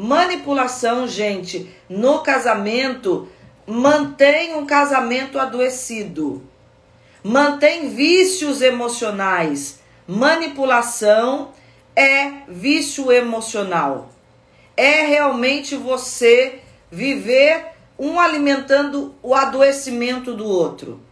Manipulação, gente, no casamento mantém um casamento adoecido. Mantém vícios emocionais. Manipulação é vício emocional. É realmente você viver um alimentando o adoecimento do outro.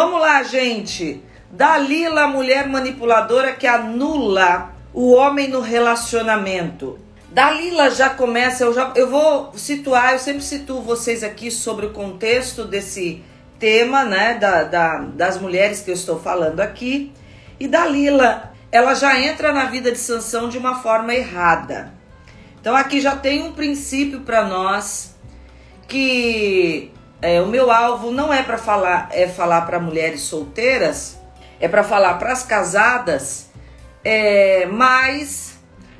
Vamos lá, gente. Dalila, a mulher manipuladora que anula o homem no relacionamento. Dalila já começa, eu, já, eu vou situar, eu sempre situo vocês aqui sobre o contexto desse tema, né, da, da, das mulheres que eu estou falando aqui. E Dalila, ela já entra na vida de Sansão de uma forma errada. Então aqui já tem um princípio para nós que é, o meu alvo não é para falar, é falar para mulheres solteiras, é para falar para as casadas, é, mas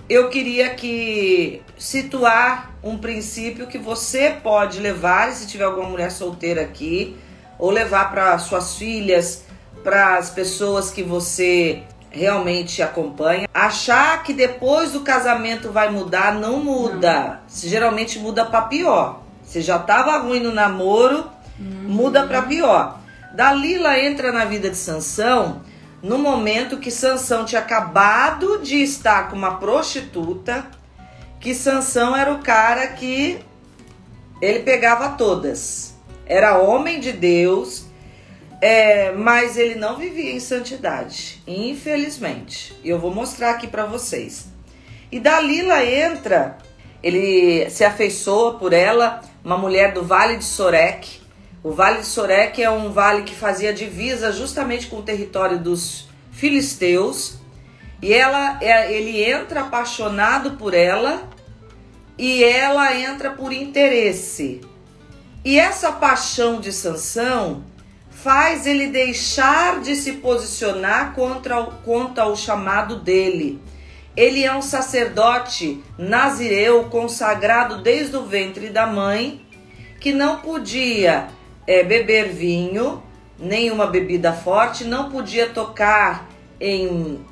eu queria que situar um princípio que você pode levar, se tiver alguma mulher solteira aqui, ou levar para suas filhas, para as pessoas que você realmente acompanha. Achar que depois do casamento vai mudar, não muda. Não. Geralmente muda para pior. Você já estava ruim no namoro, uhum. muda para pior. Dalila entra na vida de Sansão no momento que Sansão tinha acabado de estar com uma prostituta, que Sansão era o cara que ele pegava todas. Era homem de Deus, é, mas ele não vivia em santidade, infelizmente. E eu vou mostrar aqui para vocês. E Dalila entra, ele se afeiçoa por ela, uma mulher do Vale de Sorek. O Vale de Sorek é um vale que fazia divisa justamente com o território dos filisteus. E ela, é, ele entra apaixonado por ela e ela entra por interesse. E essa paixão de Sansão faz ele deixar de se posicionar contra o, contra o chamado dele. Ele é um sacerdote nazireu consagrado desde o ventre da mãe, que não podia é, beber vinho, nenhuma bebida forte, não podia tocar em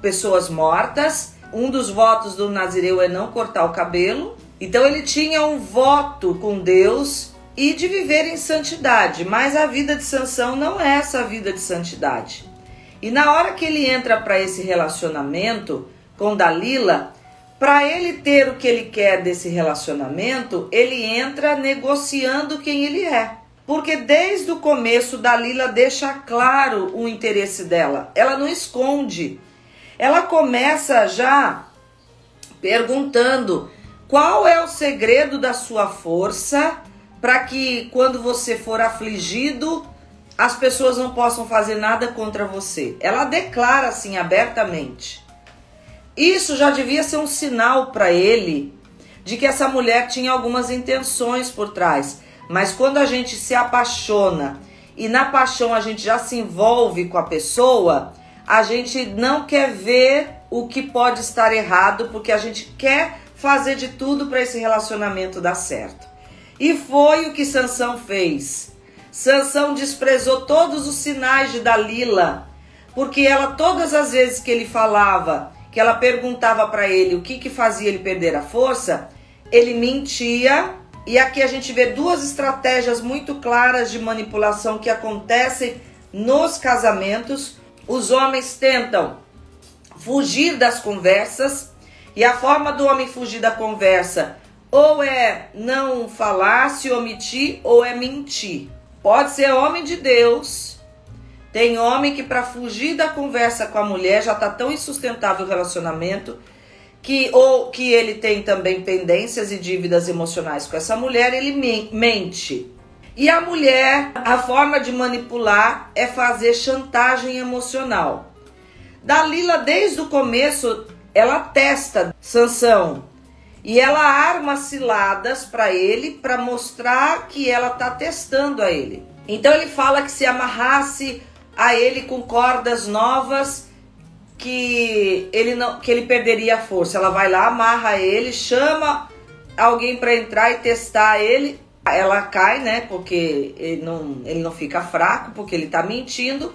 pessoas mortas. Um dos votos do nazireu é não cortar o cabelo. Então ele tinha um voto com Deus e de viver em santidade, mas a vida de Sansão não é essa vida de santidade. E na hora que ele entra para esse relacionamento, com Dalila, para ele ter o que ele quer desse relacionamento, ele entra negociando quem ele é. Porque desde o começo Dalila deixa claro o interesse dela. Ela não esconde. Ela começa já perguntando qual é o segredo da sua força para que quando você for afligido, as pessoas não possam fazer nada contra você. Ela declara assim abertamente. Isso já devia ser um sinal para ele de que essa mulher tinha algumas intenções por trás. Mas quando a gente se apaixona e na paixão a gente já se envolve com a pessoa, a gente não quer ver o que pode estar errado, porque a gente quer fazer de tudo para esse relacionamento dar certo. E foi o que Sansão fez. Sansão desprezou todos os sinais de Dalila, porque ela todas as vezes que ele falava que ela perguntava para ele o que, que fazia ele perder a força, ele mentia. E aqui a gente vê duas estratégias muito claras de manipulação que acontecem nos casamentos. Os homens tentam fugir das conversas e a forma do homem fugir da conversa ou é não falar, se omitir ou é mentir. Pode ser homem de Deus, tem homem que para fugir da conversa com a mulher já tá tão insustentável o relacionamento que ou que ele tem também pendências e dívidas emocionais com essa mulher, ele mente. E a mulher, a forma de manipular é fazer chantagem emocional. Dalila desde o começo, ela testa Sansão e ela arma ciladas para ele para mostrar que ela tá testando a ele. Então ele fala que se amarrasse a ele com cordas novas que ele não que ele perderia a força. Ela vai lá, amarra ele, chama alguém para entrar e testar ele. Ela cai, né? Porque ele não, ele não fica fraco, porque ele tá mentindo.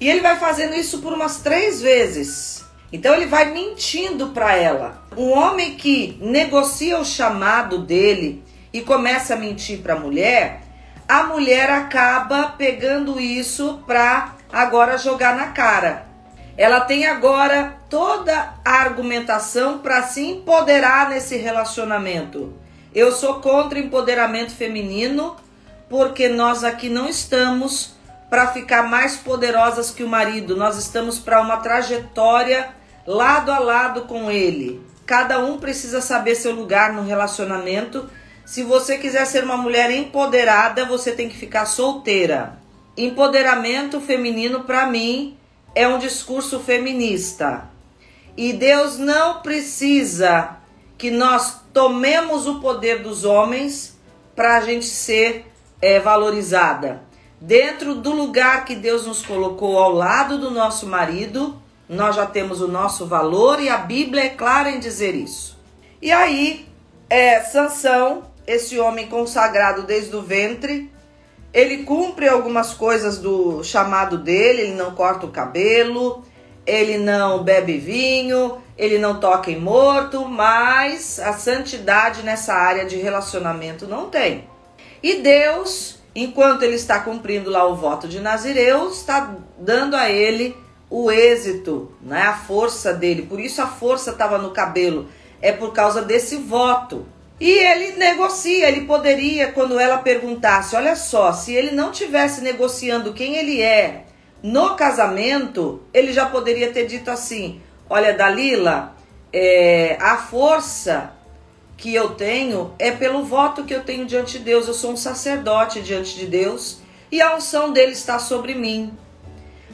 E ele vai fazendo isso por umas três vezes. Então ele vai mentindo para ela. Um homem que negocia o chamado dele e começa a mentir para a mulher, a mulher acaba pegando isso para agora jogar na cara. Ela tem agora toda a argumentação para se empoderar nesse relacionamento. Eu sou contra empoderamento feminino porque nós aqui não estamos para ficar mais poderosas que o marido, nós estamos para uma trajetória lado a lado com ele. Cada um precisa saber seu lugar no relacionamento. Se você quiser ser uma mulher empoderada, você tem que ficar solteira. Empoderamento feminino, para mim, é um discurso feminista. E Deus não precisa que nós tomemos o poder dos homens para a gente ser é, valorizada. Dentro do lugar que Deus nos colocou ao lado do nosso marido, nós já temos o nosso valor e a Bíblia é clara em dizer isso. E aí, é, Sansão, esse homem consagrado desde o ventre, ele cumpre algumas coisas do chamado dele, ele não corta o cabelo, ele não bebe vinho, ele não toca em morto, mas a santidade nessa área de relacionamento não tem. E Deus, enquanto ele está cumprindo lá o voto de Nazireu, está dando a ele o êxito, né? A força dele. Por isso a força estava no cabelo. É por causa desse voto. E ele negocia, ele poderia, quando ela perguntasse, olha só, se ele não tivesse negociando quem ele é no casamento, ele já poderia ter dito assim: olha, Dalila, é, a força que eu tenho é pelo voto que eu tenho diante de Deus. Eu sou um sacerdote diante de Deus e a unção dele está sobre mim.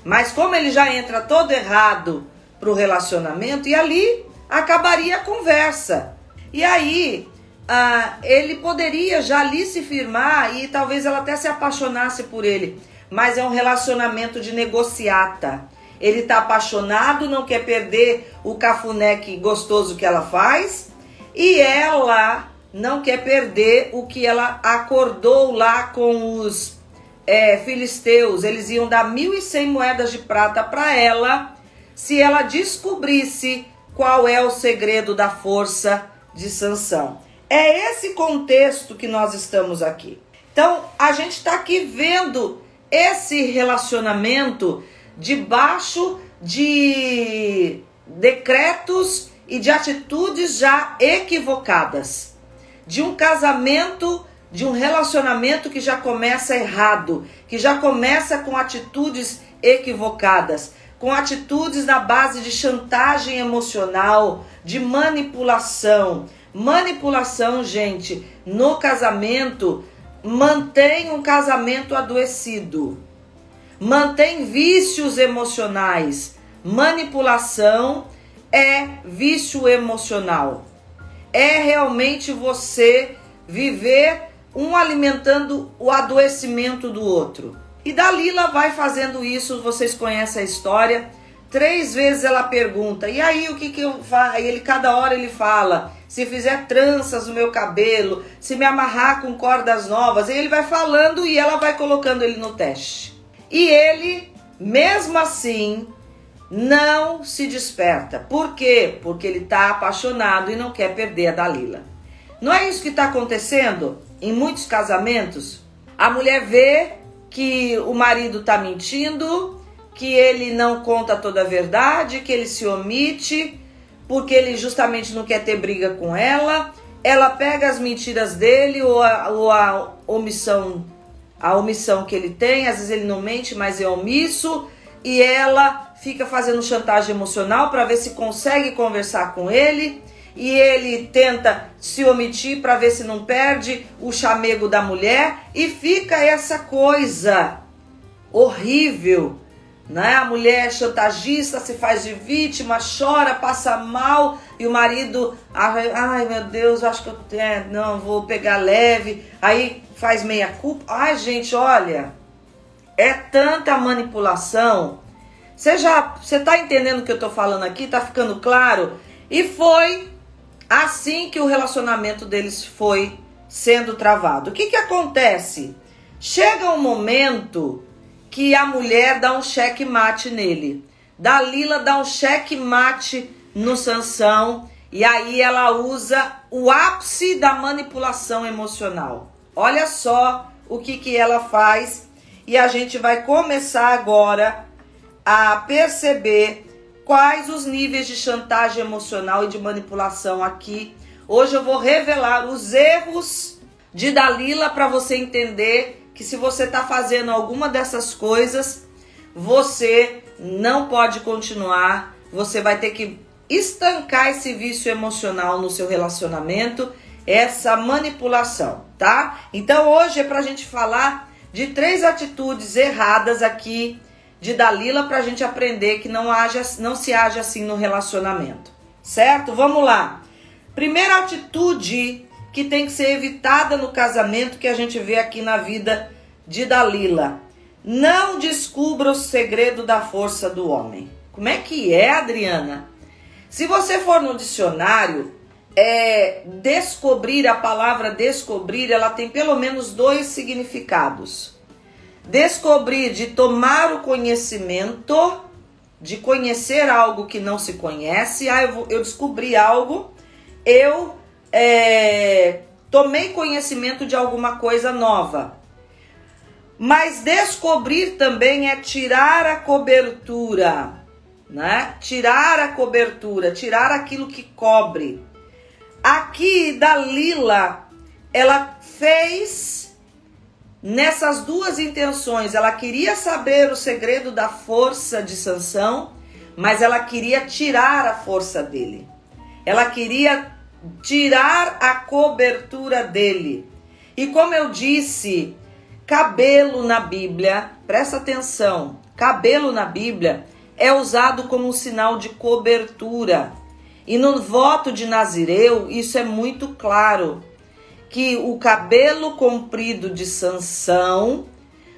Mas como ele já entra todo errado para o relacionamento, e ali acabaria a conversa. E aí ah, ele poderia já ali se firmar e talvez ela até se apaixonasse por ele. Mas é um relacionamento de negociata. Ele está apaixonado, não quer perder o cafuné que gostoso que ela faz, e ela não quer perder o que ela acordou lá com os é, filisteus, eles iam dar 1.100 moedas de prata para ela se ela descobrisse qual é o segredo da força de Sansão. É esse contexto que nós estamos aqui. Então, a gente está aqui vendo esse relacionamento debaixo de decretos e de atitudes já equivocadas, de um casamento de um relacionamento que já começa errado, que já começa com atitudes equivocadas, com atitudes na base de chantagem emocional, de manipulação. Manipulação, gente, no casamento mantém um casamento adoecido. Mantém vícios emocionais. Manipulação é vício emocional. É realmente você viver um alimentando o adoecimento do outro. E Dalila vai fazendo isso, vocês conhecem a história. Três vezes ela pergunta: "E aí o que que eu faço?" Ele cada hora ele fala: "Se fizer tranças no meu cabelo, se me amarrar com cordas novas". E ele vai falando e ela vai colocando ele no teste. E ele, mesmo assim, não se desperta. Por quê? Porque ele está apaixonado e não quer perder a Dalila. Não é isso que está acontecendo? em muitos casamentos, a mulher vê que o marido está mentindo, que ele não conta toda a verdade, que ele se omite, porque ele justamente não quer ter briga com ela. Ela pega as mentiras dele ou a, ou a omissão, a omissão que ele tem, às vezes ele não mente, mas é omisso, e ela fica fazendo chantagem emocional para ver se consegue conversar com ele. E ele tenta se omitir para ver se não perde o chamego da mulher. E fica essa coisa horrível, né? A mulher é chantagista, se faz de vítima, chora, passa mal e o marido, ai meu Deus, acho que eu é, não vou pegar leve, aí faz meia culpa. Ai gente, olha, é tanta manipulação. Você já, você tá entendendo o que eu tô falando aqui? Tá ficando claro? E foi assim que o relacionamento deles foi sendo travado. O que, que acontece? Chega um momento que a mulher dá um cheque mate nele. Dalila dá um cheque mate no Sansão e aí ela usa o ápice da manipulação emocional. Olha só o que, que ela faz e a gente vai começar agora a perceber quais os níveis de chantagem emocional e de manipulação aqui. Hoje eu vou revelar os erros de Dalila para você entender que se você está fazendo alguma dessas coisas, você não pode continuar, você vai ter que estancar esse vício emocional no seu relacionamento, essa manipulação, tá? Então hoje é para a gente falar de três atitudes erradas aqui de Dalila para a gente aprender que não, haja, não se age assim no relacionamento. Certo? Vamos lá. Primeira atitude que tem que ser evitada no casamento que a gente vê aqui na vida de Dalila. Não descubra o segredo da força do homem. Como é que é, Adriana? Se você for no dicionário, é, descobrir, a palavra descobrir, ela tem pelo menos dois significados. Descobrir de tomar o conhecimento, de conhecer algo que não se conhece. Ah, eu, eu descobri algo, eu é, tomei conhecimento de alguma coisa nova. Mas descobrir também é tirar a cobertura, né? Tirar a cobertura, tirar aquilo que cobre. Aqui Dalila, ela fez nessas duas intenções. Ela queria saber o segredo da força de Sansão, mas ela queria tirar a força dele. Ela queria tirar a cobertura dele. E como eu disse, cabelo na Bíblia, presta atenção, cabelo na Bíblia é usado como um sinal de cobertura. E no voto de Nazireu, isso é muito claro que o cabelo comprido de Sansão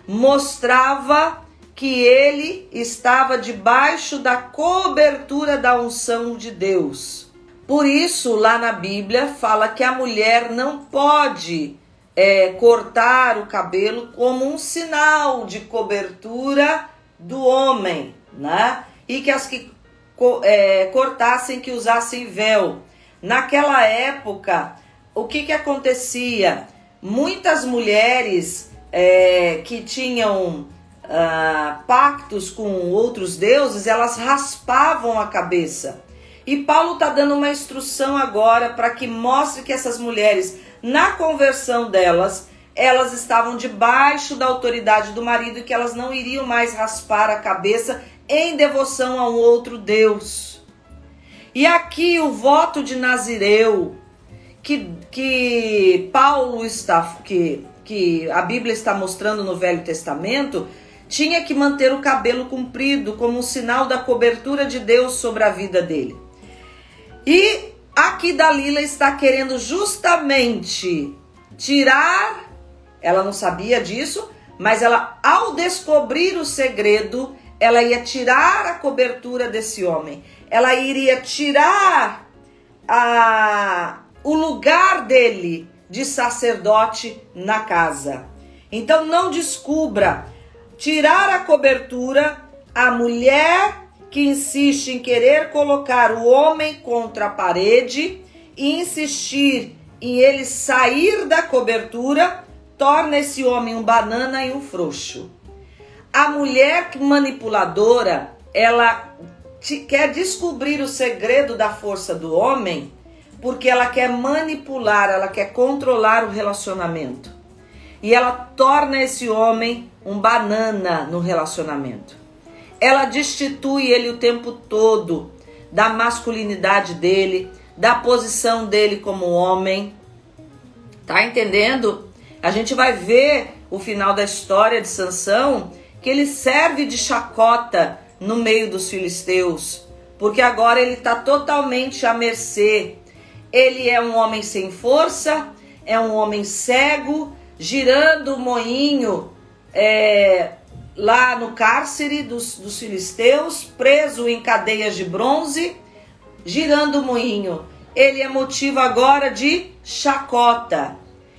mostrava que ele estava debaixo da cobertura da unção de Deus. Por isso, lá na Bíblia, fala que a mulher não pode é, cortar o cabelo como um sinal de cobertura do homem, né? E que as que é, cortassem, que usassem véu. Naquela época, o que, que acontecia? Muitas mulheres é, que tinham uh, pactos com outros deuses, elas raspavam a cabeça. E Paulo está dando uma instrução agora para que mostre que essas mulheres, na conversão delas, elas estavam debaixo da autoridade do marido e que elas não iriam mais raspar a cabeça em devoção a um outro Deus. E aqui o voto de Nazireu, que, que Paulo está, que, que a Bíblia está mostrando no Velho Testamento, tinha que manter o cabelo comprido como um sinal da cobertura de Deus sobre a vida dele. E aqui Dalila está querendo justamente tirar, ela não sabia disso, mas ela ao descobrir o segredo, ela ia tirar a cobertura desse homem. Ela iria tirar a o lugar dele de sacerdote na casa. Então não descubra tirar a cobertura a mulher que insiste em querer colocar o homem contra a parede e insistir em ele sair da cobertura, torna esse homem um banana e um frouxo. A mulher manipuladora, ela quer descobrir o segredo da força do homem porque ela quer manipular, ela quer controlar o relacionamento. E ela torna esse homem um banana no relacionamento. Ela destitui ele o tempo todo da masculinidade dele, da posição dele como homem. Tá entendendo? A gente vai ver o final da história de Sansão, que ele serve de chacota no meio dos filisteus, porque agora ele está totalmente à mercê ele é um homem sem força, é um homem cego, girando o moinho é, lá no cárcere dos, dos filisteus, preso em cadeias de bronze, girando o moinho. ele é motivo agora de chacota.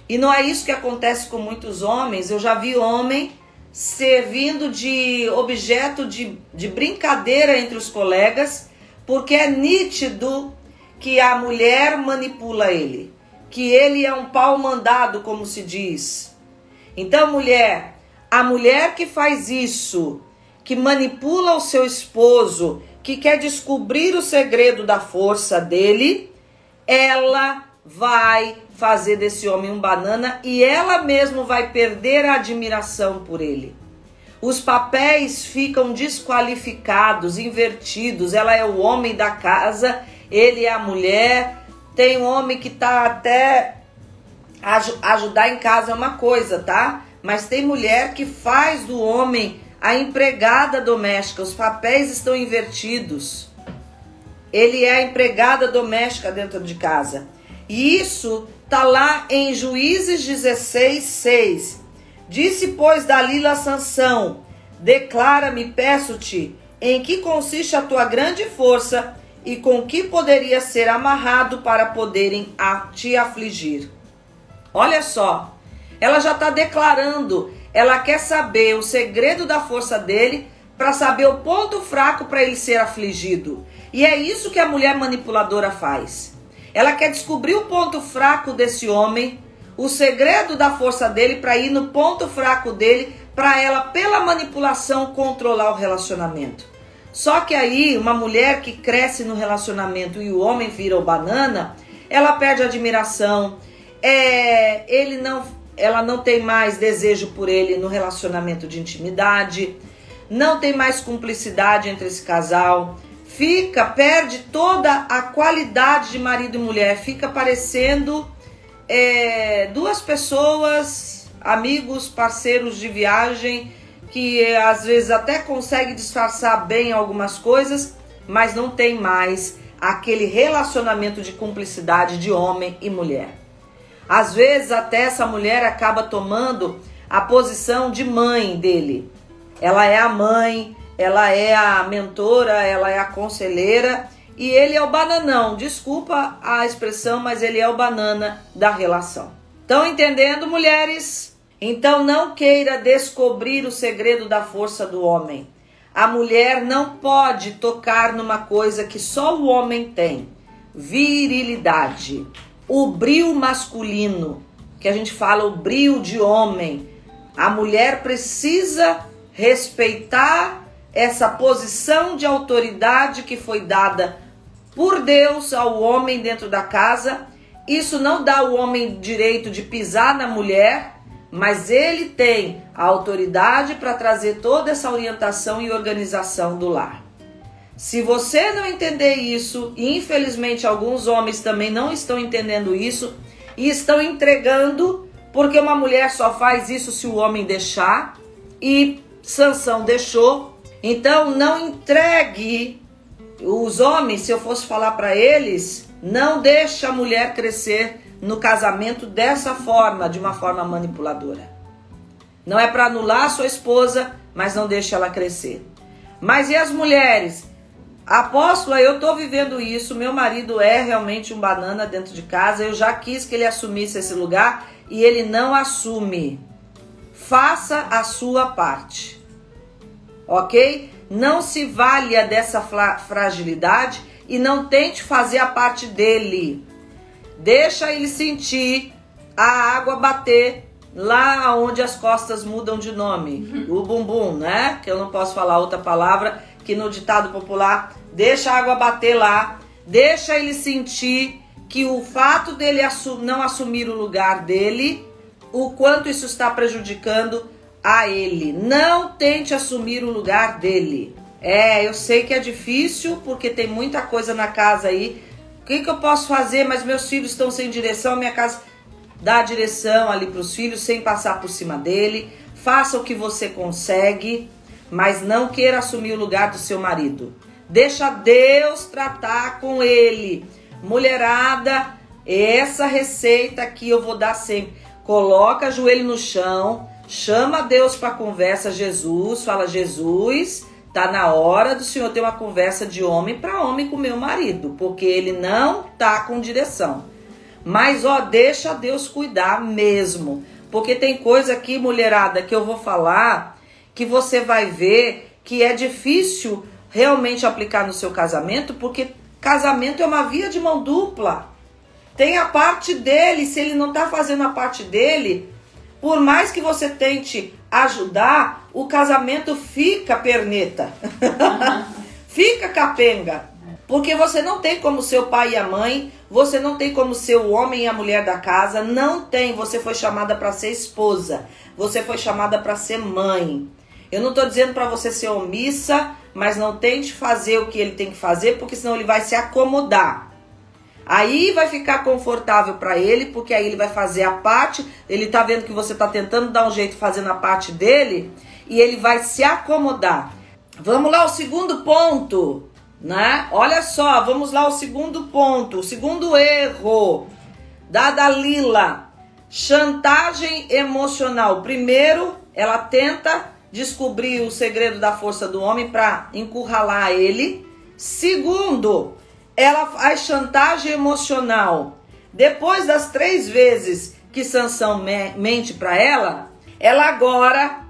E não é isso que acontece com muitos homens. Eu já vi homem servindo de objeto de, de brincadeira entre os colegas, porque é nítido que a mulher manipula ele, que ele é um pau mandado, como se diz. Então, mulher, a mulher que faz isso, que manipula o seu esposo, que quer descobrir o segredo da força dele, ela vai fazer desse homem um banana e ela mesma vai perder a admiração por ele. Os papéis ficam desqualificados, invertidos. Ela é o homem da casa, ele é a mulher. Tem um homem que tá até aj ajudar em casa é uma coisa, tá? Mas tem mulher que faz do homem a empregada doméstica. Os papéis estão invertidos. Ele é a empregada doméstica dentro de casa. E isso tá lá em Juízes 16, 6. Disse, pois, Dalila Sansão: Declara-me, peço-te, em que consiste a tua grande força e com que poderia ser amarrado para poderem a te afligir. Olha só, ela já está declarando, ela quer saber o segredo da força dele para saber o ponto fraco para ele ser afligido. E é isso que a mulher manipuladora faz. Ela quer descobrir o ponto fraco desse homem, o segredo da força dele para ir no ponto fraco dele, para ela pela manipulação controlar o relacionamento. Só que aí uma mulher que cresce no relacionamento e o homem vira o banana, ela perde admiração. É, ele não, ela não tem mais desejo por ele no relacionamento de intimidade, não tem mais cumplicidade entre esse casal fica, perde toda a qualidade de marido e mulher, fica parecendo é, duas pessoas, amigos, parceiros de viagem, que às vezes até consegue disfarçar bem algumas coisas, mas não tem mais aquele relacionamento de cumplicidade de homem e mulher. Às vezes até essa mulher acaba tomando a posição de mãe dele. Ela é a mãe, ela é a mentora, ela é a conselheira e ele é o bananão. Desculpa a expressão, mas ele é o banana da relação. Estão entendendo, mulheres? Então não queira descobrir o segredo da força do homem. A mulher não pode tocar numa coisa que só o homem tem: virilidade, o brilho masculino, que a gente fala o brilho de homem. A mulher precisa respeitar essa posição de autoridade que foi dada por Deus ao homem dentro da casa. Isso não dá ao homem direito de pisar na mulher, mas ele tem a autoridade para trazer toda essa orientação e organização do lar. Se você não entender isso, e infelizmente alguns homens também não estão entendendo isso e estão entregando, porque uma mulher só faz isso se o homem deixar, e Sansão deixou, então não entregue os homens, se eu fosse falar para eles, não deixe a mulher crescer no casamento dessa forma, de uma forma manipuladora. Não é para anular sua esposa, mas não deixe ela crescer. Mas e as mulheres? Apóstola, eu estou vivendo isso. Meu marido é realmente um banana dentro de casa. Eu já quis que ele assumisse esse lugar e ele não assume. Faça a sua parte ok? Não se valha dessa fragilidade e não tente fazer a parte dele. Deixa ele sentir a água bater lá onde as costas mudam de nome, o bumbum, né? Que eu não posso falar outra palavra que no ditado popular, deixa a água bater lá, deixa ele sentir que o fato dele não assumir o lugar dele, o quanto isso está prejudicando a ele. Não tente assumir o lugar dele. É, eu sei que é difícil porque tem muita coisa na casa aí. O que, que eu posso fazer? Mas meus filhos estão sem direção, minha casa dá direção ali para os filhos sem passar por cima dele. Faça o que você consegue, mas não queira assumir o lugar do seu marido. Deixa Deus tratar com ele. Mulherada, essa receita aqui eu vou dar sempre. Coloca joelho no chão, chama Deus para conversa, Jesus, fala: Jesus, Tá na hora do senhor ter uma conversa de homem para homem com meu marido, porque ele não tá com direção. Mas ó, deixa Deus cuidar mesmo, porque tem coisa aqui, mulherada, que eu vou falar que você vai ver que é difícil realmente aplicar no seu casamento, porque casamento é uma via de mão dupla. Tem a parte dele, se ele não tá fazendo a parte dele, por mais que você tente ajudar, o casamento fica perneta. fica capenga. Porque você não tem como seu pai e a mãe, você não tem como ser o homem e a mulher da casa, não tem. Você foi chamada para ser esposa, você foi chamada para ser mãe. Eu não estou dizendo para você ser omissa, mas não tente fazer o que ele tem que fazer, porque senão ele vai se acomodar. Aí vai ficar confortável para ele, porque aí ele vai fazer a parte, ele tá vendo que você tá tentando dar um jeito fazendo a parte dele, e ele vai se acomodar. Vamos lá, o segundo ponto, né? Olha só, vamos lá, o segundo ponto, o segundo erro da Dalila. Chantagem emocional. Primeiro, ela tenta descobrir o segredo da força do homem para encurralar ele. Segundo, ela faz chantagem emocional. Depois das três vezes que Sansão mente para ela, ela agora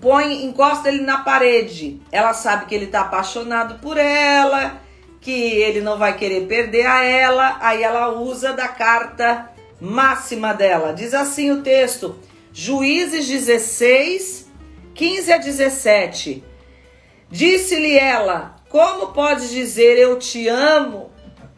põe, encosta ele na parede. Ela sabe que ele está apaixonado por ela, que ele não vai querer perder a ela. Aí ela usa da carta máxima dela. Diz assim o texto: Juízes 16, 15 a 17. Disse-lhe ela: Como podes dizer eu te amo?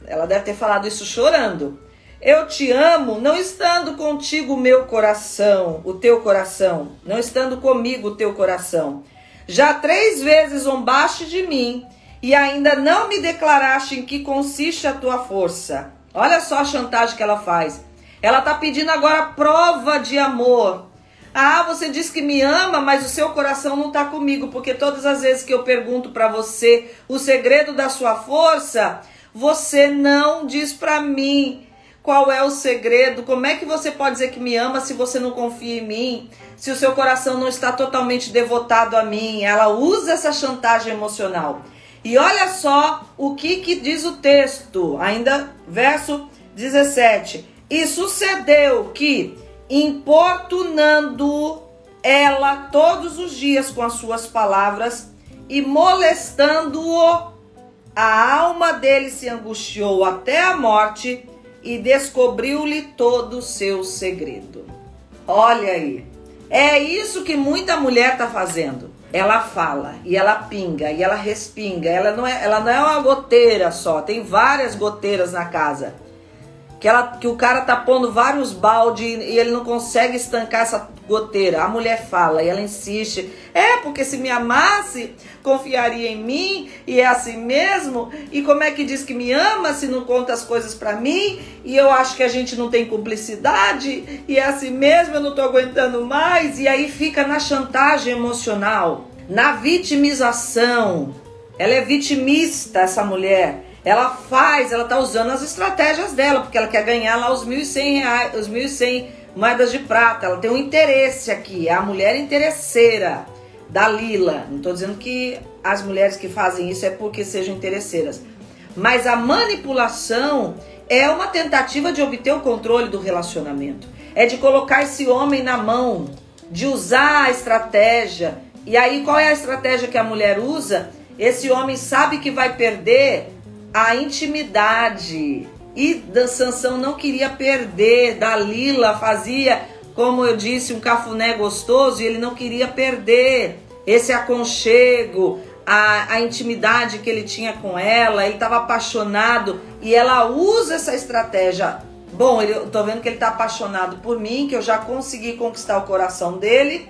Ela deve ter falado isso chorando. Eu te amo, não estando contigo o meu coração, o teu coração, não estando comigo o teu coração. Já três vezes zombaste de mim e ainda não me declaraste em que consiste a tua força. Olha só a chantagem que ela faz. Ela está pedindo agora prova de amor. Ah, você diz que me ama, mas o seu coração não está comigo, porque todas as vezes que eu pergunto para você o segredo da sua força, você não diz para mim qual é o segredo? Como é que você pode dizer que me ama se você não confia em mim? Se o seu coração não está totalmente devotado a mim? Ela usa essa chantagem emocional. E olha só o que, que diz o texto, ainda verso 17. E sucedeu que, importunando ela todos os dias com as suas palavras e molestando-o, a alma dele se angustiou até a morte e descobriu-lhe todo o seu segredo. Olha aí. É isso que muita mulher está fazendo. Ela fala e ela pinga e ela respinga. Ela não é, ela não é uma goteira só. Tem várias goteiras na casa que, ela, que o cara tá pondo vários balde e ele não consegue estancar essa goteira. A mulher fala e ela insiste: é porque se me amasse, confiaria em mim e é assim mesmo. E como é que diz que me ama se não conta as coisas para mim? E eu acho que a gente não tem cumplicidade e é assim mesmo. Eu não tô aguentando mais. E aí fica na chantagem emocional, na vitimização. Ela é vitimista, essa mulher. Ela faz, ela tá usando as estratégias dela, porque ela quer ganhar lá os 1.100 reais, os 1.100 moedas de prata. Ela tem um interesse aqui, é a mulher interesseira da Lila. Não estou dizendo que as mulheres que fazem isso é porque sejam interesseiras. Mas a manipulação é uma tentativa de obter o controle do relacionamento. É de colocar esse homem na mão, de usar a estratégia. E aí, qual é a estratégia que a mulher usa? Esse homem sabe que vai perder a intimidade. E Sansão não queria perder, Dalila fazia, como eu disse, um cafuné gostoso e ele não queria perder esse aconchego, a, a intimidade que ele tinha com ela, ele estava apaixonado e ela usa essa estratégia. Bom, ele, eu tô vendo que ele está apaixonado por mim, que eu já consegui conquistar o coração dele.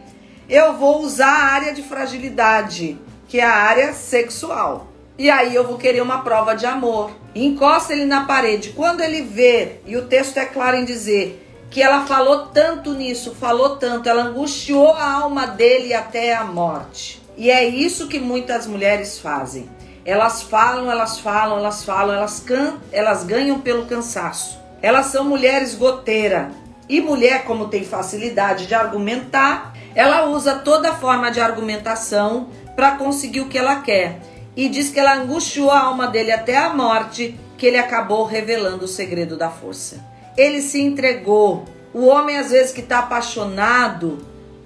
Eu vou usar a área de fragilidade, que é a área sexual. E aí eu vou querer uma prova de amor. Encosta ele na parede. Quando ele vê, e o texto é claro em dizer que ela falou tanto nisso, falou tanto, ela angustiou a alma dele até a morte. E é isso que muitas mulheres fazem. Elas falam, elas falam, elas falam, elas, can, elas ganham pelo cansaço. Elas são mulheres goteira. E mulher, como tem facilidade de argumentar, ela usa toda forma de argumentação para conseguir o que ela quer. E diz que ela angustiou a alma dele até a morte, que ele acabou revelando o segredo da força. Ele se entregou. O homem, às vezes, que está apaixonado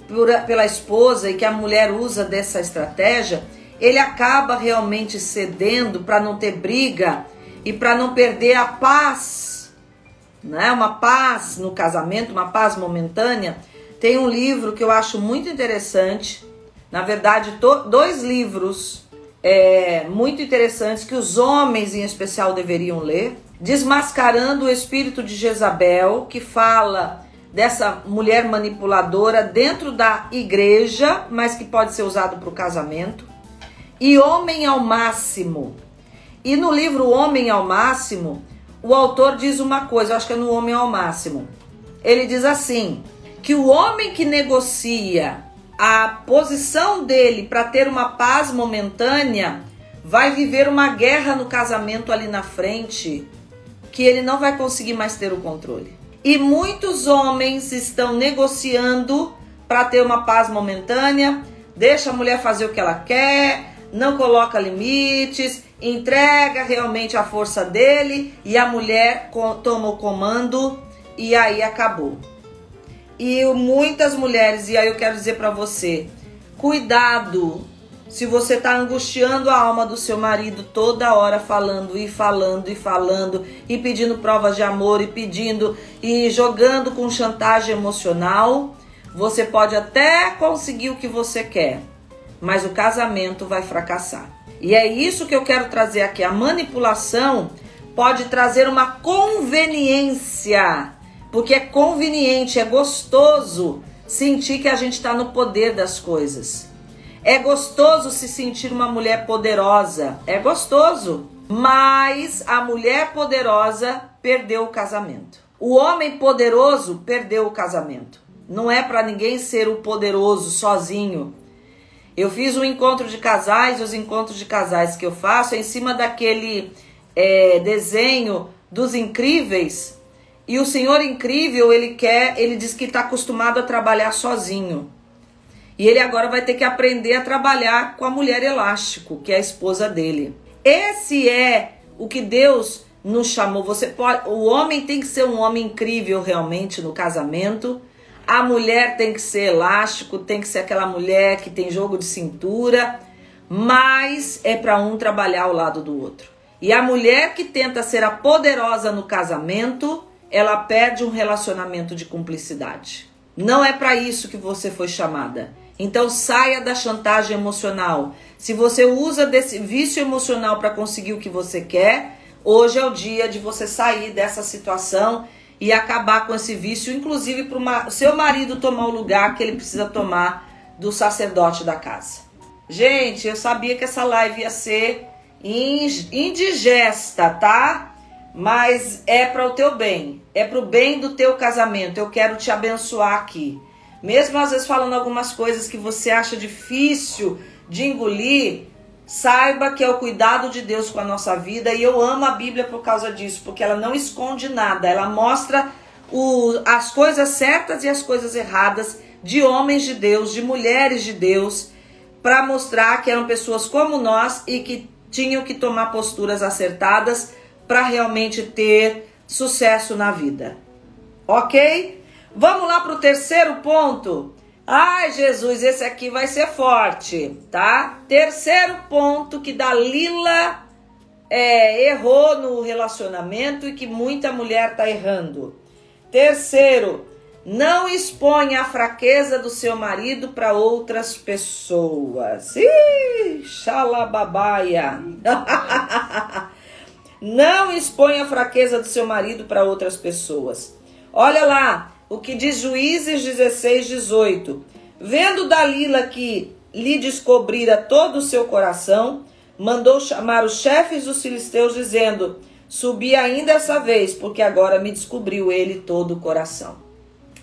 por, pela esposa e que a mulher usa dessa estratégia, ele acaba realmente cedendo para não ter briga e para não perder a paz, né? Uma paz no casamento, uma paz momentânea. Tem um livro que eu acho muito interessante, na verdade, dois livros é, muito interessantes que os homens em especial deveriam ler. Desmascarando o espírito de Jezabel, que fala dessa mulher manipuladora dentro da igreja, mas que pode ser usado para o casamento. E Homem ao Máximo. E no livro Homem ao Máximo, o autor diz uma coisa, acho que é no Homem ao Máximo. Ele diz assim: que o homem que negocia a posição dele para ter uma paz momentânea vai viver uma guerra no casamento ali na frente que ele não vai conseguir mais ter o controle. E muitos homens estão negociando para ter uma paz momentânea, deixa a mulher fazer o que ela quer, não coloca limites, entrega realmente a força dele e a mulher toma o comando e aí acabou. E muitas mulheres, e aí eu quero dizer para você, cuidado se você está angustiando a alma do seu marido toda hora falando e falando e falando e pedindo provas de amor e pedindo e jogando com chantagem emocional, você pode até conseguir o que você quer, mas o casamento vai fracassar. E é isso que eu quero trazer aqui. A manipulação pode trazer uma conveniência porque é conveniente, é gostoso sentir que a gente está no poder das coisas. É gostoso se sentir uma mulher poderosa, é gostoso. Mas a mulher poderosa perdeu o casamento. O homem poderoso perdeu o casamento. Não é para ninguém ser o poderoso sozinho. Eu fiz um encontro de casais, os encontros de casais que eu faço é em cima daquele é, desenho dos incríveis e o Senhor incrível, ele quer, ele diz que está acostumado a trabalhar sozinho. E ele agora vai ter que aprender a trabalhar com a mulher elástico, que é a esposa dele. Esse é o que Deus nos chamou. Você pode, o homem tem que ser um homem incrível realmente no casamento. A mulher tem que ser elástico, tem que ser aquela mulher que tem jogo de cintura, mas é para um trabalhar ao lado do outro. E a mulher que tenta ser a poderosa no casamento, ela perde um relacionamento de cumplicidade. Não é para isso que você foi chamada. Então saia da chantagem emocional. Se você usa desse vício emocional para conseguir o que você quer, hoje é o dia de você sair dessa situação e acabar com esse vício, inclusive para o seu marido tomar o lugar que ele precisa tomar do sacerdote da casa. Gente, eu sabia que essa live ia ser indigesta, tá? Mas é para o teu bem, é para o bem do teu casamento. Eu quero te abençoar aqui. Mesmo às vezes falando algumas coisas que você acha difícil de engolir, saiba que é o cuidado de Deus com a nossa vida e eu amo a Bíblia por causa disso, porque ela não esconde nada, ela mostra o, as coisas certas e as coisas erradas de homens de Deus, de mulheres de Deus, para mostrar que eram pessoas como nós e que tinham que tomar posturas acertadas para realmente ter sucesso na vida. Ok? Vamos lá para o terceiro ponto. Ai, Jesus, esse aqui vai ser forte, tá? Terceiro ponto que Dalila é, errou no relacionamento e que muita mulher tá errando. Terceiro, não exponha a fraqueza do seu marido para outras pessoas. Ih, xalababaia. Não exponha a fraqueza do seu marido para outras pessoas. Olha lá o que diz Juízes 16, 18. Vendo Dalila que lhe descobrira todo o seu coração, mandou chamar os chefes dos filisteus, dizendo: Subi ainda essa vez, porque agora me descobriu ele todo o coração.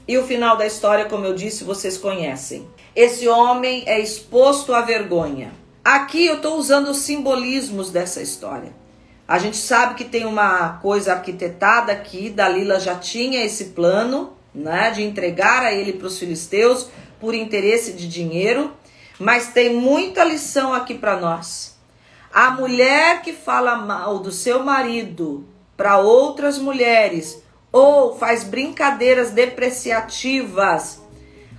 E o final da história, como eu disse, vocês conhecem. Esse homem é exposto à vergonha. Aqui eu estou usando os simbolismos dessa história. A gente sabe que tem uma coisa arquitetada aqui, Dalila já tinha esse plano, né, de entregar a ele para os filisteus por interesse de dinheiro, Mas tem muita lição aqui para nós. A mulher que fala mal do seu marido para outras mulheres ou faz brincadeiras depreciativas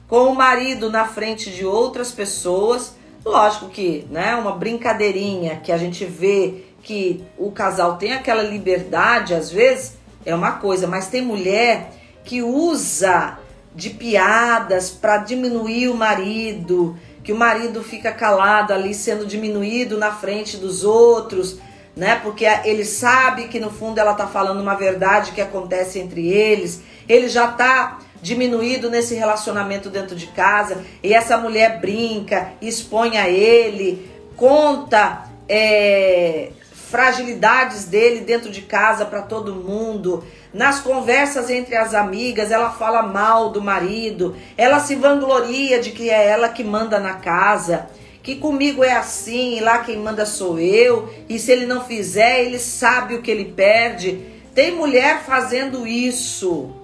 com o marido na frente de outras pessoas, lógico que, né, uma brincadeirinha que a gente vê que o casal tem aquela liberdade às vezes é uma coisa, mas tem mulher que usa de piadas para diminuir o marido, que o marido fica calado ali sendo diminuído na frente dos outros, né? Porque ele sabe que no fundo ela tá falando uma verdade que acontece entre eles. Ele já tá diminuído nesse relacionamento dentro de casa e essa mulher brinca, expõe a ele, conta é, fragilidades dele dentro de casa para todo mundo. Nas conversas entre as amigas, ela fala mal do marido, ela se vangloria de que é ela que manda na casa, que comigo é assim, lá quem manda sou eu, e se ele não fizer, ele sabe o que ele perde. Tem mulher fazendo isso.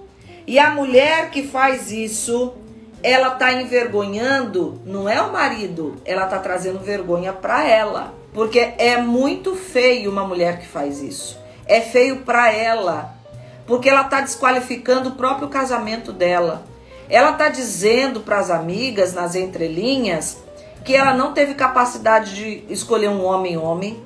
E a mulher que faz isso, ela tá envergonhando, não é o marido, ela tá trazendo vergonha para ela. Porque é muito feio uma mulher que faz isso. É feio para ela, porque ela está desqualificando o próprio casamento dela. Ela está dizendo para as amigas nas entrelinhas que ela não teve capacidade de escolher um homem homem,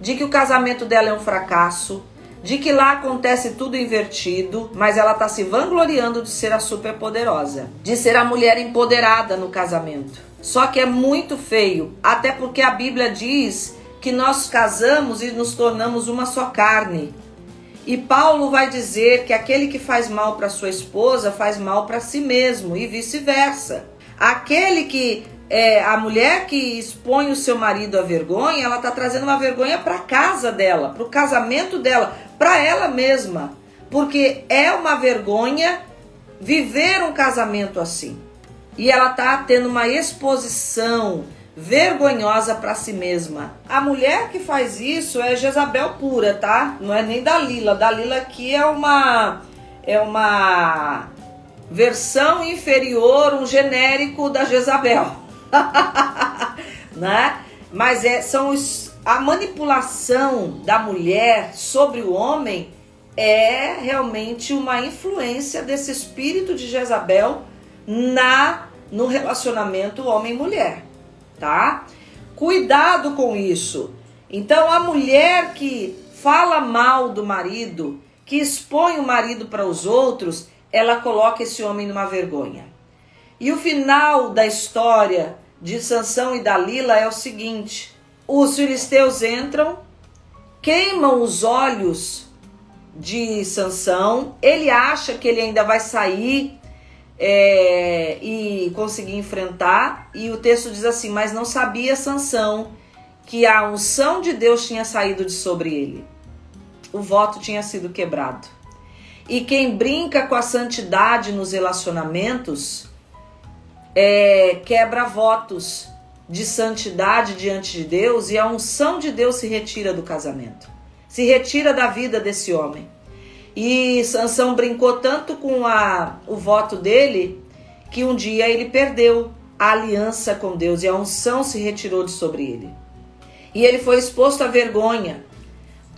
de que o casamento dela é um fracasso, de que lá acontece tudo invertido, mas ela está se vangloriando de ser a superpoderosa, de ser a mulher empoderada no casamento. Só que é muito feio, até porque a Bíblia diz que nós casamos e nos tornamos uma só carne. E Paulo vai dizer que aquele que faz mal para sua esposa faz mal para si mesmo e vice-versa. Aquele que é a mulher que expõe o seu marido à vergonha, ela está trazendo uma vergonha para casa dela, para o casamento dela, para ela mesma, porque é uma vergonha viver um casamento assim e ela tá tendo uma exposição vergonhosa para si mesma. A mulher que faz isso é Jezabel pura, tá? Não é nem Dalila. Dalila aqui é uma é uma versão inferior, um genérico da Jezabel. né? Mas é são os, a manipulação da mulher sobre o homem é realmente uma influência desse espírito de Jezabel na no relacionamento homem-mulher, tá? Cuidado com isso. Então, a mulher que fala mal do marido, que expõe o marido para os outros, ela coloca esse homem numa vergonha. E o final da história de Sansão e Dalila é o seguinte: os filisteus entram, queimam os olhos de Sansão, ele acha que ele ainda vai sair é, e conseguir enfrentar. E o texto diz assim: Mas não sabia Sansão que a unção de Deus tinha saído de sobre ele. O voto tinha sido quebrado. E quem brinca com a santidade nos relacionamentos é, quebra votos de santidade diante de Deus e a unção de Deus se retira do casamento, se retira da vida desse homem. E Sansão brincou tanto com a, o voto dele que um dia ele perdeu a aliança com Deus e a unção se retirou de sobre ele. E ele foi exposto à vergonha.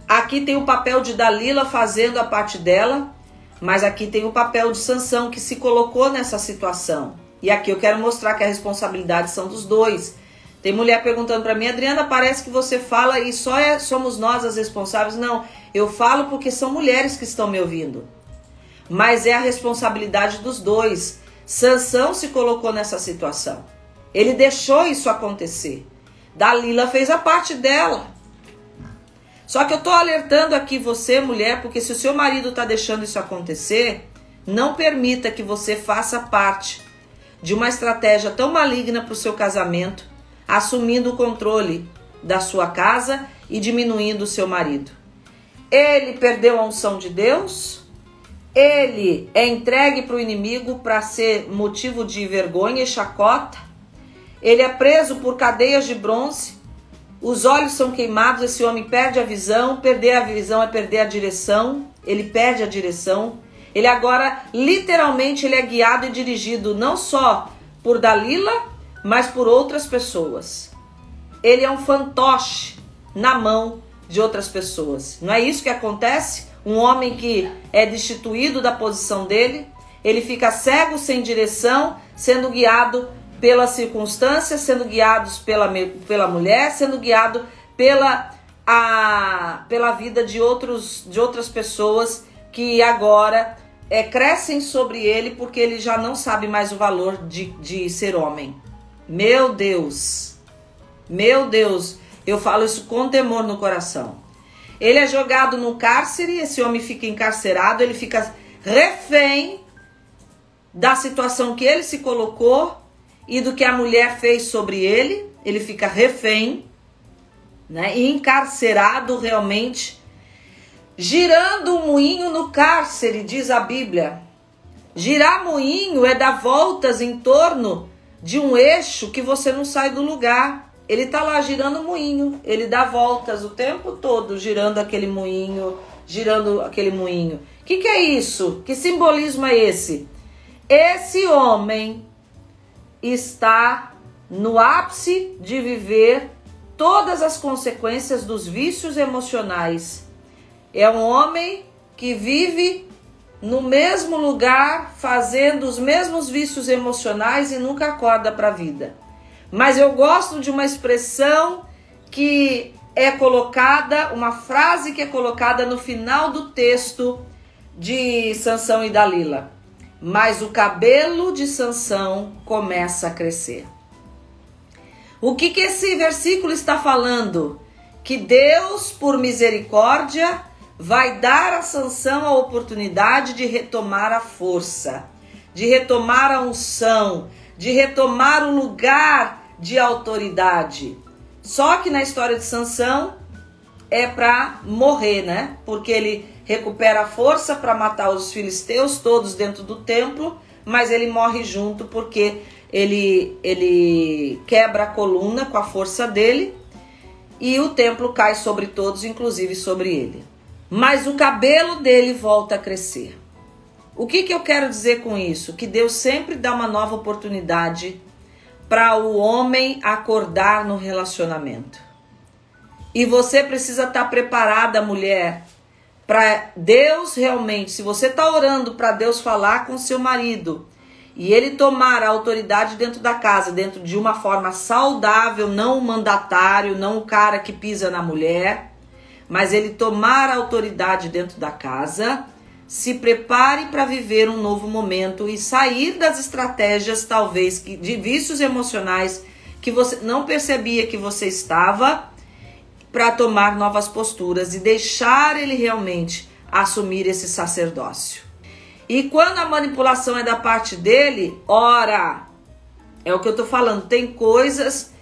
Aqui tem o papel de Dalila fazendo a parte dela, mas aqui tem o papel de Sansão que se colocou nessa situação. E aqui eu quero mostrar que a responsabilidade são dos dois. Tem mulher perguntando para mim, Adriana, parece que você fala e só é, somos nós as responsáveis. Não, eu falo porque são mulheres que estão me ouvindo. Mas é a responsabilidade dos dois. Sansão se colocou nessa situação. Ele deixou isso acontecer. Dalila fez a parte dela. Só que eu tô alertando aqui você, mulher, porque se o seu marido está deixando isso acontecer, não permita que você faça parte de uma estratégia tão maligna para o seu casamento assumindo o controle da sua casa e diminuindo o seu marido. Ele perdeu a unção de Deus, ele é entregue para o inimigo para ser motivo de vergonha e chacota, ele é preso por cadeias de bronze, os olhos são queimados, esse homem perde a visão, perder a visão é perder a direção, ele perde a direção. Ele agora, literalmente, ele é guiado e dirigido não só por Dalila, mas por outras pessoas. Ele é um fantoche na mão de outras pessoas. Não é isso que acontece? Um homem que é destituído da posição dele, ele fica cego, sem direção, sendo guiado pelas circunstâncias, sendo guiado pela, pela mulher, sendo guiado pela, a, pela vida de, outros, de outras pessoas que agora é, crescem sobre ele porque ele já não sabe mais o valor de, de ser homem. Meu Deus, meu Deus, eu falo isso com temor no coração. Ele é jogado no cárcere, esse homem fica encarcerado, ele fica refém da situação que ele se colocou e do que a mulher fez sobre ele. Ele fica refém, né, e encarcerado realmente, girando o moinho no cárcere, diz a Bíblia. Girar moinho é dar voltas em torno de um eixo que você não sai do lugar. Ele tá lá girando moinho, ele dá voltas o tempo todo girando aquele moinho, girando aquele moinho. O que, que é isso? Que simbolismo é esse? Esse homem está no ápice de viver todas as consequências dos vícios emocionais. É um homem que vive no mesmo lugar, fazendo os mesmos vícios emocionais e nunca acorda para a vida. Mas eu gosto de uma expressão que é colocada, uma frase que é colocada no final do texto de Sansão e Dalila. Mas o cabelo de Sansão começa a crescer. O que, que esse versículo está falando? Que Deus, por misericórdia, vai dar a Sansão a oportunidade de retomar a força, de retomar a unção, de retomar o lugar de autoridade. Só que na história de Sansão é para morrer, né? Porque ele recupera a força para matar os filisteus todos dentro do templo, mas ele morre junto porque ele ele quebra a coluna com a força dele e o templo cai sobre todos, inclusive sobre ele mas o cabelo dele volta a crescer. O que, que eu quero dizer com isso? Que Deus sempre dá uma nova oportunidade para o homem acordar no relacionamento. E você precisa estar tá preparada, mulher, para Deus realmente. Se você está orando para Deus falar com seu marido e ele tomar a autoridade dentro da casa, dentro de uma forma saudável, não o mandatário, não o cara que pisa na mulher mas ele tomar a autoridade dentro da casa, se prepare para viver um novo momento e sair das estratégias, talvez, de vícios emocionais que você não percebia que você estava, para tomar novas posturas e deixar ele realmente assumir esse sacerdócio. E quando a manipulação é da parte dele, ora, é o que eu tô falando, tem coisas.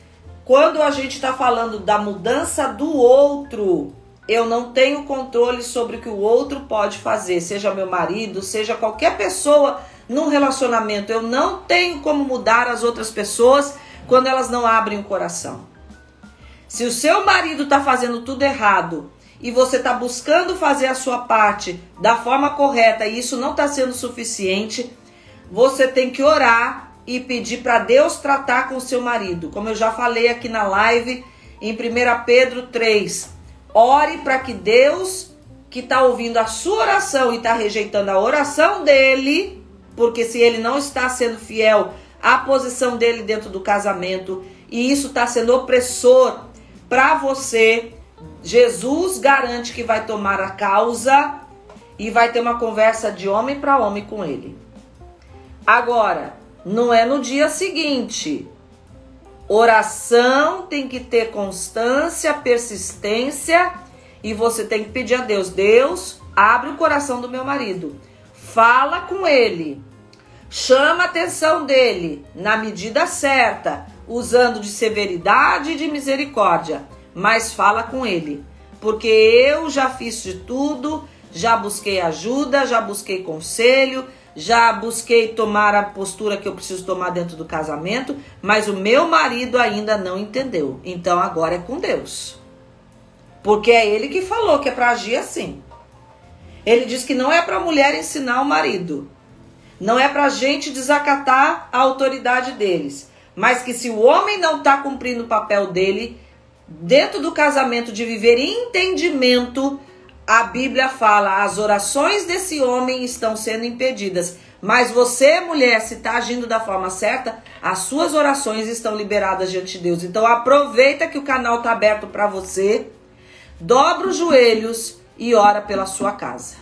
Quando a gente está falando da mudança do outro, eu não tenho controle sobre o que o outro pode fazer, seja meu marido, seja qualquer pessoa num relacionamento. Eu não tenho como mudar as outras pessoas quando elas não abrem o coração. Se o seu marido está fazendo tudo errado e você está buscando fazer a sua parte da forma correta e isso não está sendo suficiente, você tem que orar e pedir para Deus tratar com o seu marido. Como eu já falei aqui na live em 1 Pedro 3, Ore para que Deus, que está ouvindo a sua oração e está rejeitando a oração dele, porque se ele não está sendo fiel à posição dele dentro do casamento e isso está sendo opressor para você, Jesus garante que vai tomar a causa e vai ter uma conversa de homem para homem com ele. Agora, não é no dia seguinte. Oração tem que ter constância, persistência e você tem que pedir a Deus: Deus, abre o coração do meu marido, fala com ele, chama a atenção dele na medida certa, usando de severidade e de misericórdia, mas fala com ele, porque eu já fiz de tudo, já busquei ajuda, já busquei conselho já busquei tomar a postura que eu preciso tomar dentro do casamento, mas o meu marido ainda não entendeu. Então agora é com Deus. Porque é ele que falou que é para agir assim. Ele diz que não é para a mulher ensinar o marido. Não é para a gente desacatar a autoridade deles. mas que se o homem não está cumprindo o papel dele, dentro do casamento de viver entendimento, a Bíblia fala: as orações desse homem estão sendo impedidas. Mas você, mulher, se está agindo da forma certa, as suas orações estão liberadas diante de Deus. Então aproveita que o canal está aberto para você, dobra os joelhos e ora pela sua casa.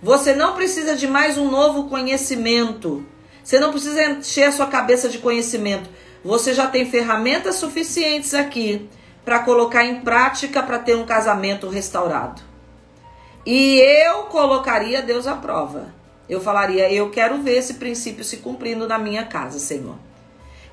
Você não precisa de mais um novo conhecimento. Você não precisa encher a sua cabeça de conhecimento. Você já tem ferramentas suficientes aqui para colocar em prática para ter um casamento restaurado. E eu colocaria Deus à prova. Eu falaria: Eu quero ver esse princípio se cumprindo na minha casa, Senhor.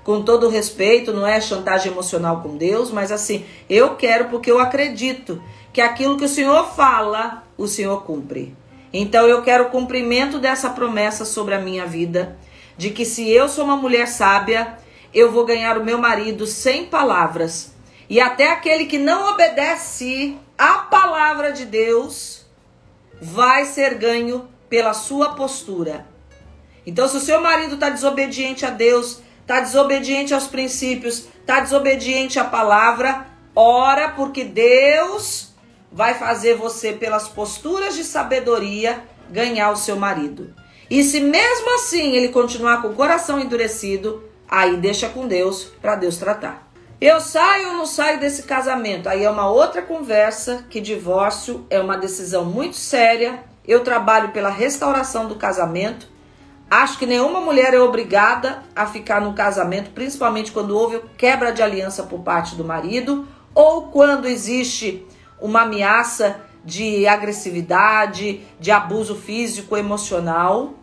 Com todo respeito, não é chantagem emocional com Deus, mas assim, eu quero porque eu acredito que aquilo que o Senhor fala, o Senhor cumpre. Então eu quero o cumprimento dessa promessa sobre a minha vida, de que se eu sou uma mulher sábia, eu vou ganhar o meu marido sem palavras. E até aquele que não obedece à palavra de Deus vai ser ganho pela sua postura. Então, se o seu marido está desobediente a Deus, está desobediente aos princípios, está desobediente à palavra, ora, porque Deus vai fazer você, pelas posturas de sabedoria, ganhar o seu marido. E se mesmo assim ele continuar com o coração endurecido, aí deixa com Deus para Deus tratar. Eu saio ou não saio desse casamento? Aí é uma outra conversa que divórcio é uma decisão muito séria eu trabalho pela restauração do casamento. Acho que nenhuma mulher é obrigada a ficar no casamento, principalmente quando houve quebra de aliança por parte do marido ou quando existe uma ameaça de agressividade, de abuso físico, emocional,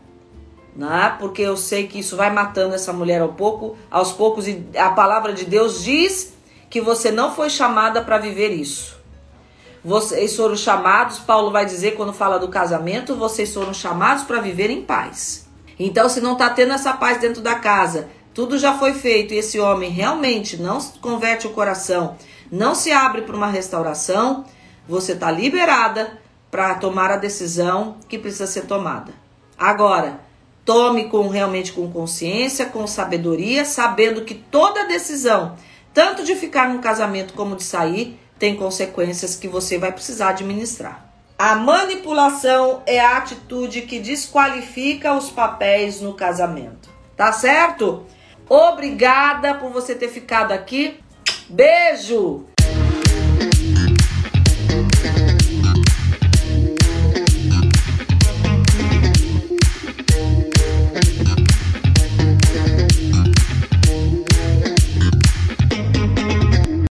né? Porque eu sei que isso vai matando essa mulher ao pouco, aos poucos e a palavra de Deus diz que você não foi chamada para viver isso. Vocês foram chamados, Paulo vai dizer quando fala do casamento, vocês foram chamados para viver em paz. Então, se não está tendo essa paz dentro da casa, tudo já foi feito e esse homem realmente não converte o coração, não se abre para uma restauração, você está liberada para tomar a decisão que precisa ser tomada. Agora, tome com realmente com consciência, com sabedoria, sabendo que toda decisão, tanto de ficar no casamento como de sair, tem consequências que você vai precisar administrar. A manipulação é a atitude que desqualifica os papéis no casamento. Tá certo? Obrigada por você ter ficado aqui. Beijo!